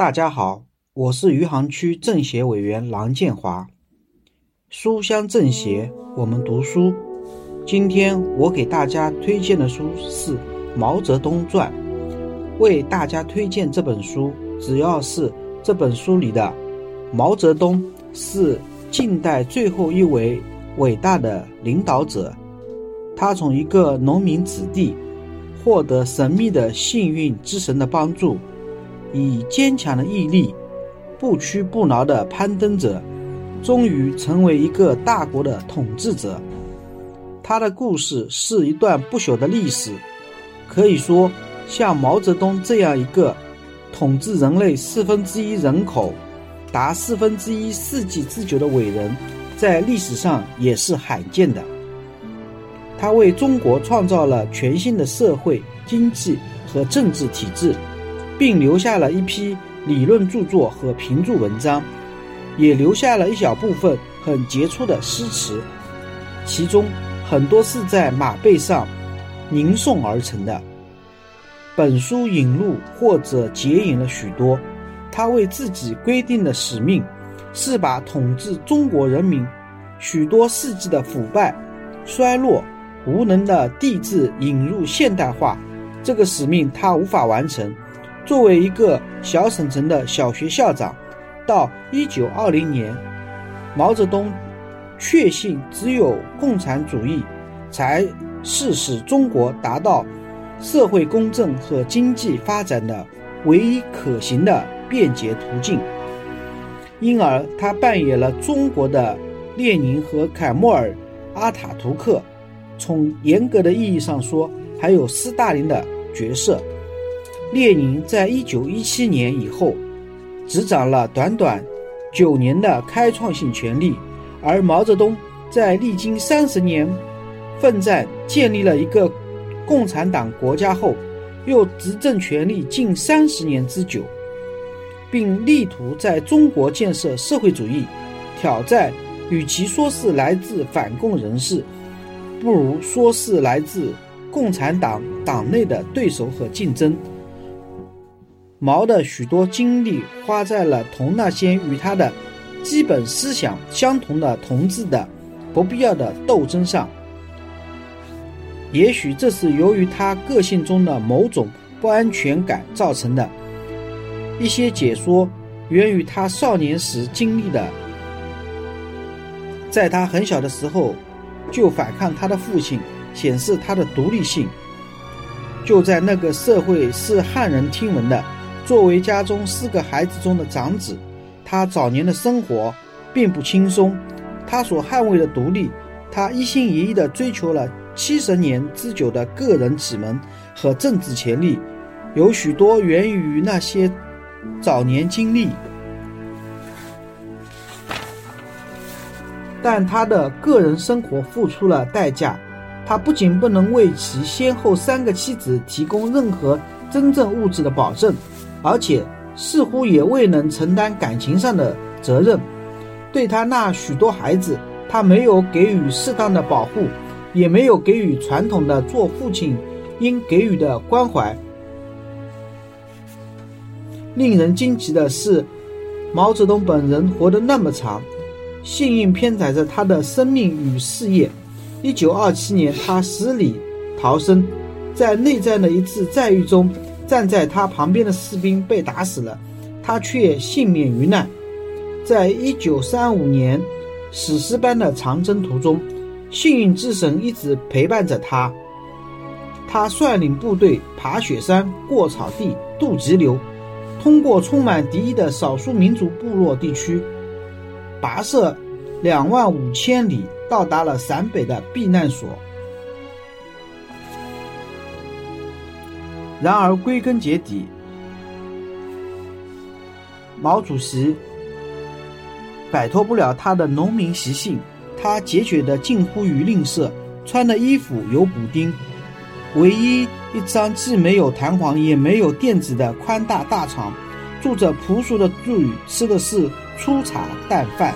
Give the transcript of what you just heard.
大家好，我是余杭区政协委员郎建华。书香政协，我们读书。今天我给大家推荐的书是《毛泽东传》。为大家推荐这本书，主要是这本书里的毛泽东是近代最后一位伟大的领导者。他从一个农民子弟，获得神秘的幸运之神的帮助。以坚强的毅力，不屈不挠的攀登者，终于成为一个大国的统治者。他的故事是一段不朽的历史。可以说，像毛泽东这样一个统治人类四分之一人口、达四分之一世纪之久的伟人，在历史上也是罕见的。他为中国创造了全新的社会、经济和政治体制。并留下了一批理论著作和评注文章，也留下了一小部分很杰出的诗词，其中很多是在马背上吟诵而成的。本书引录或者截引了许多他为自己规定的使命，是把统治中国人民许多世纪的腐败、衰落、无能的帝制引入现代化。这个使命他无法完成。作为一个小省城的小学校长，到一九二零年，毛泽东确信只有共产主义才是使中国达到社会公正和经济发展的唯一可行的便捷途径。因而，他扮演了中国的列宁和凯末尔、阿塔图克，从严格的意义上说，还有斯大林的角色。列宁在一九一七年以后，执掌了短短九年的开创性权力，而毛泽东在历经三十年奋战，建立了一个共产党国家后，又执政权力近三十年之久，并力图在中国建设社会主义，挑战与其说是来自反共人士，不如说是来自共产党党内的对手和竞争。毛的许多精力花在了同那些与他的基本思想相同的同志的不必要的斗争上。也许这是由于他个性中的某种不安全感造成的。一些解说源于他少年时经历的，在他很小的时候就反抗他的父亲，显示他的独立性。就在那个社会是骇人听闻的。作为家中四个孩子中的长子，他早年的生活并不轻松。他所捍卫的独立，他一心一意地追求了七十年之久的个人启蒙和政治潜力，有许多源于那些早年经历。但他的个人生活付出了代价，他不仅不能为其先后三个妻子提供任何真正物质的保证。而且似乎也未能承担感情上的责任，对他那许多孩子，他没有给予适当的保护，也没有给予传统的做父亲应给予的关怀。令人惊奇的是，毛泽东本人活得那么长，幸运偏载着他的生命与事业。一九二七年，他死里逃生，在内战的一次战役中。站在他旁边的士兵被打死了，他却幸免于难。在一九三五年史诗般的长征途中，幸运之神一直陪伴着他。他率领部队爬雪山、过草地、渡急流，通过充满敌意的少数民族部落地区，跋涉两万五千里，到达了陕北的避难所。然而，归根结底，毛主席摆脱不了他的农民习性。他节俭的近乎于吝啬，穿的衣服有补丁，唯一一张既没有弹簧也没有垫子的宽大大床，住着朴素的住，吃的是粗茶淡饭。